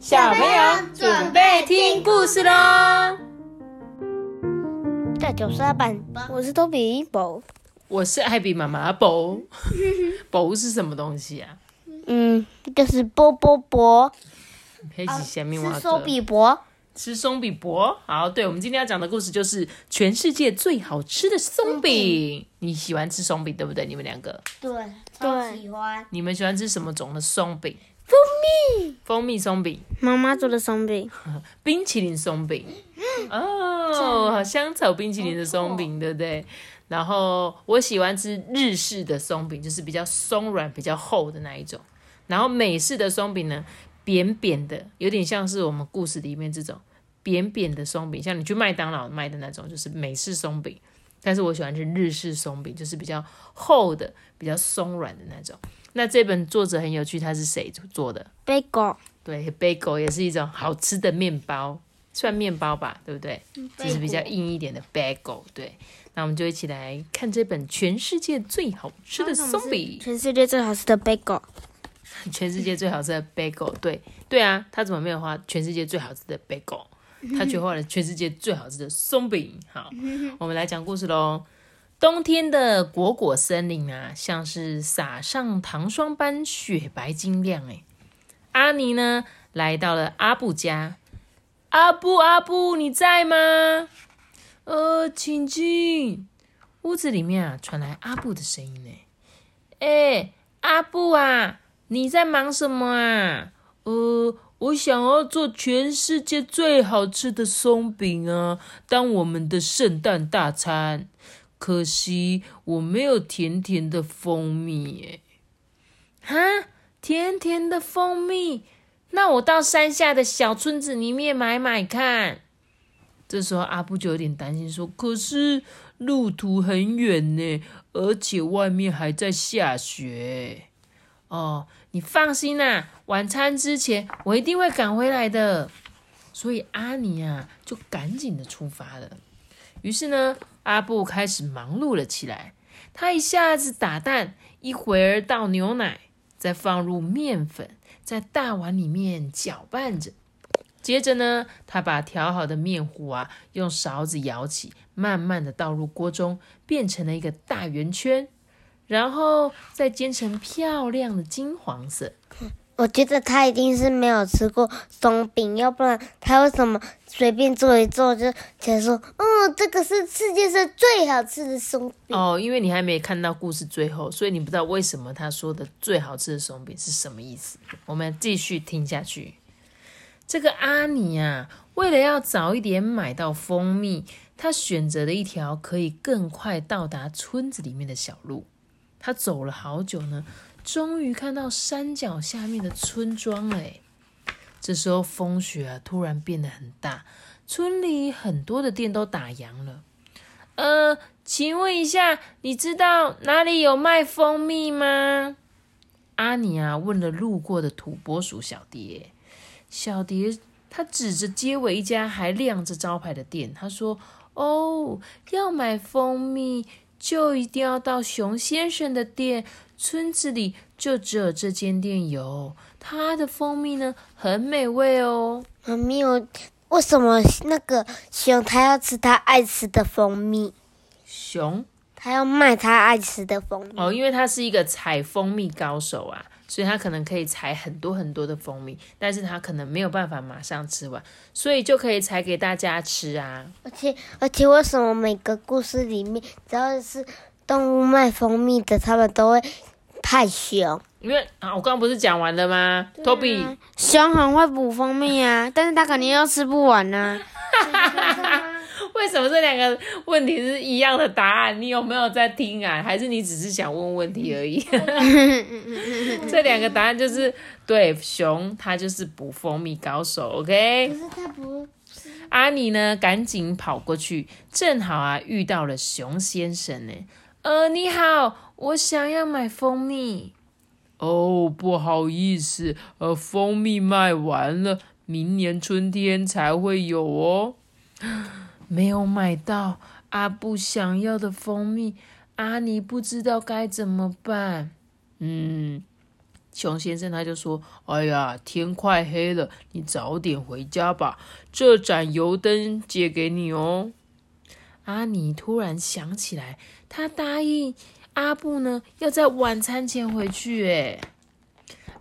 小朋友准备听故事喽！大九十二版，我是托比宝。我是艾比妈妈宝。宝是什么东西啊？嗯，就是波波波，黑起下面挖是手比伯。吃松饼博。好，对，我们今天要讲的故事就是全世界最好吃的松饼。你喜欢吃松饼对不对？你们两个，对，超喜欢。你们喜欢吃什么种的松饼？蜂蜜，蜂蜜松饼，妈妈做的松饼，冰淇淋松饼。哦，香草冰淇淋的松饼，对不对？然后我喜欢吃日式的松饼，就是比较松软、比较厚的那一种。然后美式的松饼呢，扁扁的，有点像是我们故事里面这种扁扁的松饼，像你去麦当劳卖的那种，就是美式松饼。但是我喜欢吃日式松饼，就是比较厚的、比较松软的那种。那这本作者很有趣，他是谁做的？bagel。对，bagel 也是一种好吃的面包，算面包吧，对不对？就是比较硬一点的 bagel。对，那我们就一起来看这本全世界最好吃的松饼。全世界最好吃的 bagel。全世界最好吃的 bagel。对，对啊，他怎么没有画全世界最好吃的 bagel？他却画了全世界最好吃的松饼。好，我们来讲故事喽。冬天的果果森林啊，像是撒上糖霜般雪白晶亮。哎，阿尼呢来到了阿布家。阿布，阿布，你在吗？呃，请进。屋子里面啊，传来阿布的声音呢。哎，阿布啊，你在忙什么啊？呃。我想要做全世界最好吃的松饼啊，当我们的圣诞大餐。可惜我没有甜甜的蜂蜜，哎，哈，甜甜的蜂蜜，那我到山下的小村子里面买买看。这时候阿布就有点担心，说：“可是路途很远呢，而且外面还在下雪。”哦，你放心啦，晚餐之前我一定会赶回来的。所以阿尼啊，就赶紧的出发了。于是呢，阿布开始忙碌了起来。他一下子打蛋，一会儿倒牛奶，再放入面粉，在大碗里面搅拌着。接着呢，他把调好的面糊啊，用勺子舀起，慢慢的倒入锅中，变成了一个大圆圈。然后再煎成漂亮的金黄色。我觉得他一定是没有吃过松饼，要不然他为什么随便做一做就就说，嗯，这个是世界上最好吃的松饼？哦，因为你还没看到故事最后，所以你不知道为什么他说的最好吃的松饼是什么意思。我们继续听下去。这个阿尼啊，为了要早一点买到蜂蜜，他选择了一条可以更快到达村子里面的小路。他走了好久呢，终于看到山脚下面的村庄嘞。这时候风雪啊突然变得很大，村里很多的店都打烊了。呃，请问一下，你知道哪里有卖蜂蜜吗？阿尼啊问了路过的土拨鼠小蝶。小蝶他指着街尾一家还亮着招牌的店，他说：“哦，要买蜂蜜。”就一定要到熊先生的店，村子里就只有这间店有，他的蜂蜜呢很美味哦。妈咪，我为什么那个熊他要吃他爱吃的蜂蜜？熊他要卖他爱吃的蜂蜜哦，因为他是一个采蜂蜜高手啊。所以他可能可以采很多很多的蜂蜜，但是他可能没有办法马上吃完，所以就可以采给大家吃啊。而且而且，为什么每个故事里面只要是动物卖蜂蜜的，他们都会派熊？因为啊，我刚刚不是讲完了吗？Toby，熊很会补蜂蜜啊，但是他肯定又吃不完呢。为什么这两个问题是一样的答案？你有没有在听啊？还是你只是想问问题而已？这两个答案就是对，熊它就是捕蜂蜜高手，OK？可是它不阿尼呢？赶紧跑过去，正好啊遇到了熊先生呢。呃，你好，我想要买蜂蜜。哦，不好意思，呃，蜂蜜卖完了，明年春天才会有哦。没有买到阿布想要的蜂蜜，阿尼不知道该怎么办。嗯，熊先生他就说：“哎呀，天快黑了，你早点回家吧。这盏油灯借给你哦。”阿尼突然想起来，他答应阿布呢，要在晚餐前回去。诶，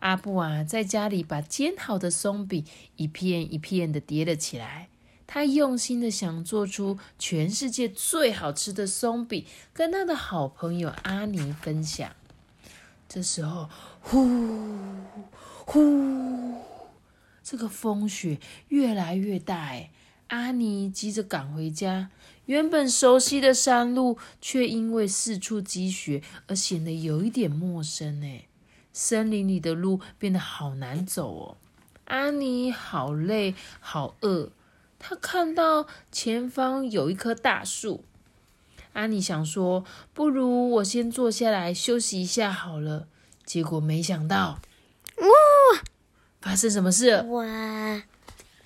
阿布啊，在家里把煎好的松饼一片一片的叠了起来。他用心的想做出全世界最好吃的松饼，跟他的好朋友阿尼分享。这时候，呼呼，这个风雪越来越大。哎，阿尼急着赶回家。原本熟悉的山路，却因为四处积雪而显得有一点陌生。哎，森林里的路变得好难走哦。阿尼好累，好饿。他看到前方有一棵大树，阿尼想说：“不如我先坐下来休息一下好了。”结果没想到，哇！发生什么事？哇！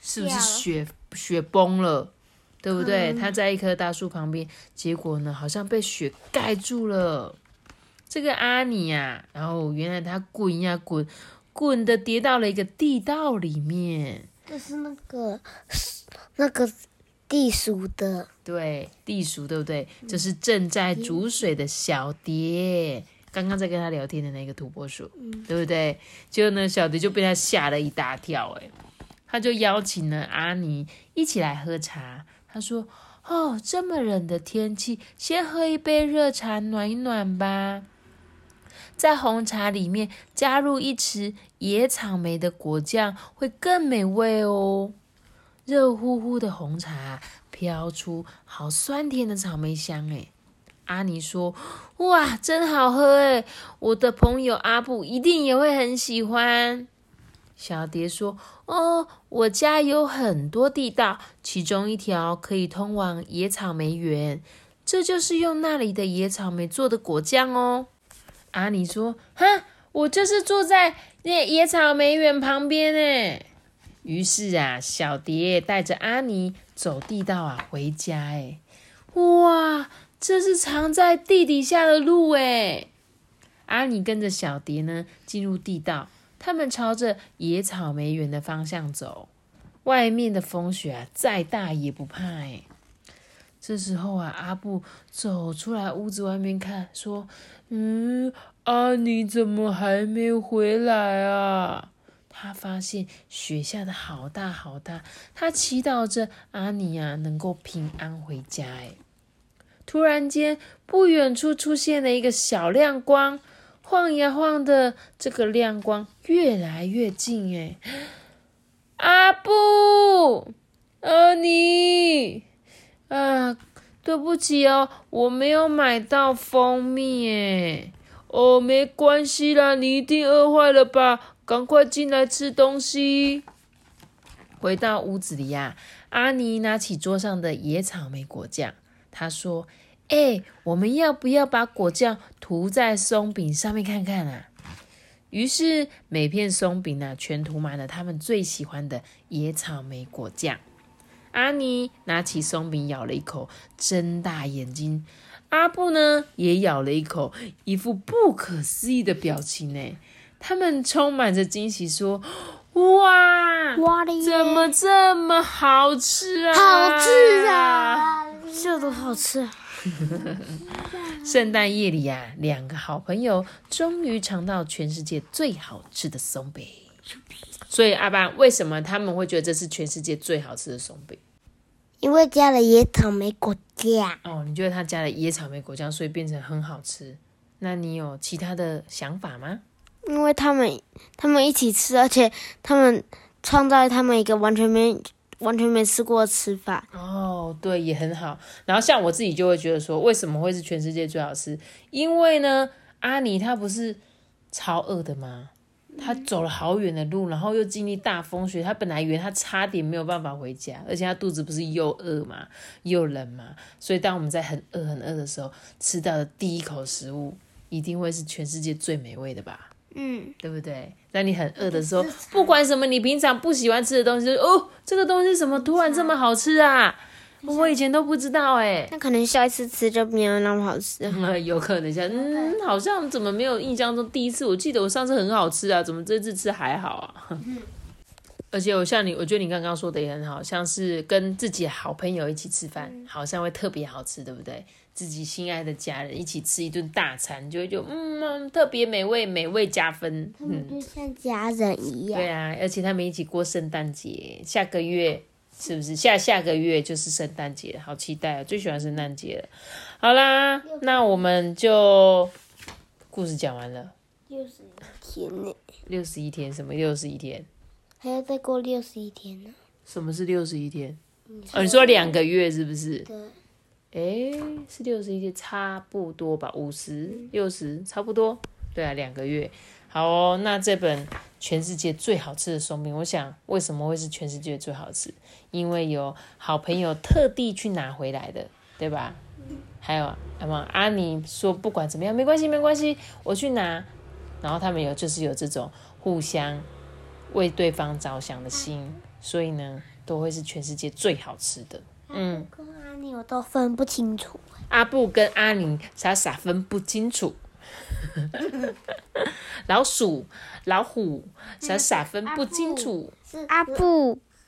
是不是雪雪崩了？对不对？他在一棵大树旁边，结果呢，好像被雪盖住了。这个阿尼呀，然后原来他滚呀滚，滚的跌到了一个地道里面。这是那个。那个地鼠的，对地鼠对不对？这是正在煮水的小蝶，刚刚在跟他聊天的那个土拨鼠，对不对？结果呢，小蝶就被他吓了一大跳，哎，他就邀请了阿尼一起来喝茶。他说：“哦，这么冷的天气，先喝一杯热茶暖一暖吧。在红茶里面加入一匙野草莓的果酱，会更美味哦。”热乎乎的红茶飘出好酸甜的草莓香诶阿尼说：“哇，真好喝诶我的朋友阿布一定也会很喜欢。”小蝶说：“哦，我家有很多地道，其中一条可以通往野草莓园，这就是用那里的野草莓做的果酱哦。”阿尼说：“哈，我就是住在那野草莓园旁边诶于是啊，小蝶带着阿尼走地道啊回家。哎，哇，这是藏在地底下的路哎！阿尼跟着小蝶呢进入地道，他们朝着野草莓园的方向走。外面的风雪啊再大也不怕哎。这时候啊，阿布走出来屋子外面看，说：“嗯，阿尼怎么还没回来啊？”他发现雪下的好大好大，他祈祷着阿尼啊能够平安回家。哎，突然间，不远处出现了一个小亮光，晃呀晃的，这个亮光越来越近。哎，阿布，阿尼，啊，对不起哦，我没有买到蜂蜜。哎，哦，没关系啦，你一定饿坏了吧？赶快进来吃东西。回到屋子里呀，阿尼拿起桌上的野草莓果酱，他说：“哎，我们要不要把果酱涂在松饼上面看看啊？”于是每片松饼呢，全涂满了他们最喜欢的野草莓果酱。阿尼拿起松饼咬了一口，睁大眼睛。阿布呢，也咬了一口，一副不可思议的表情呢。他们充满着惊喜，说：“哇，怎么这么好吃啊？好吃啊，这都好吃。”圣诞夜里呀，两个好朋友终于尝到全世界最好吃的松饼。所以阿爸，为什么他们会觉得这是全世界最好吃的松饼？因为加了野草莓果酱。哦，你觉得他加了野草莓果酱，所以变成很好吃？那你有其他的想法吗？因为他们他们一起吃，而且他们创造他们一个完全没完全没吃过的吃法。哦，对，也很好。然后像我自己就会觉得说，为什么会是全世界最好吃？因为呢，阿尼他不是超饿的吗？他走了好远的路，然后又经历大风雪，他本来以为他差点没有办法回家，而且他肚子不是又饿嘛，又冷嘛，所以当我们在很饿很饿的时候吃到的第一口食物，一定会是全世界最美味的吧。嗯，对不对？在你很饿的时候，不管什么你平常不喜欢吃的东西，哦，这个东西怎么突然这么好吃啊？我以前都不知道哎、那可能下一次吃就没有那么好吃。嗯，有可能像，嗯，好像怎么没有印象中第一次？我记得我上次很好吃啊，怎么这次吃还好啊？而且我像你，我觉得你刚刚说的也很好，像是跟自己好朋友一起吃饭，好像会特别好吃，对不对？自己心爱的家人一起吃一顿大餐，就会就嗯嗯特别美味，美味加分。嗯，就像家人一样。对啊，而且他们一起过圣诞节，下个月是不是？下下个月就是圣诞节，好期待啊！最喜欢圣诞节了。好啦，那我们就故事讲完了。六十一天呢，六十一天，什么六十一天？还要再过六十一天呢。什么是六十一天？哦，你说两个月是不是？对，诶，是六十一天，差不多吧？五十、六十，差不多。对啊，两个月。好哦，那这本全世界最好吃的松饼，我想为什么会是全世界最好吃？因为有好朋友特地去拿回来的，对吧？还有那么阿尼说不管怎么样没关系没关系，我去拿。然后他们有就是有这种互相为对方着想的心，所以呢都会是全世界最好吃的。嗯。跟阿尼我都分不清楚。阿布跟阿尼傻傻分不清楚，老鼠、老虎傻傻分不清楚，阿布、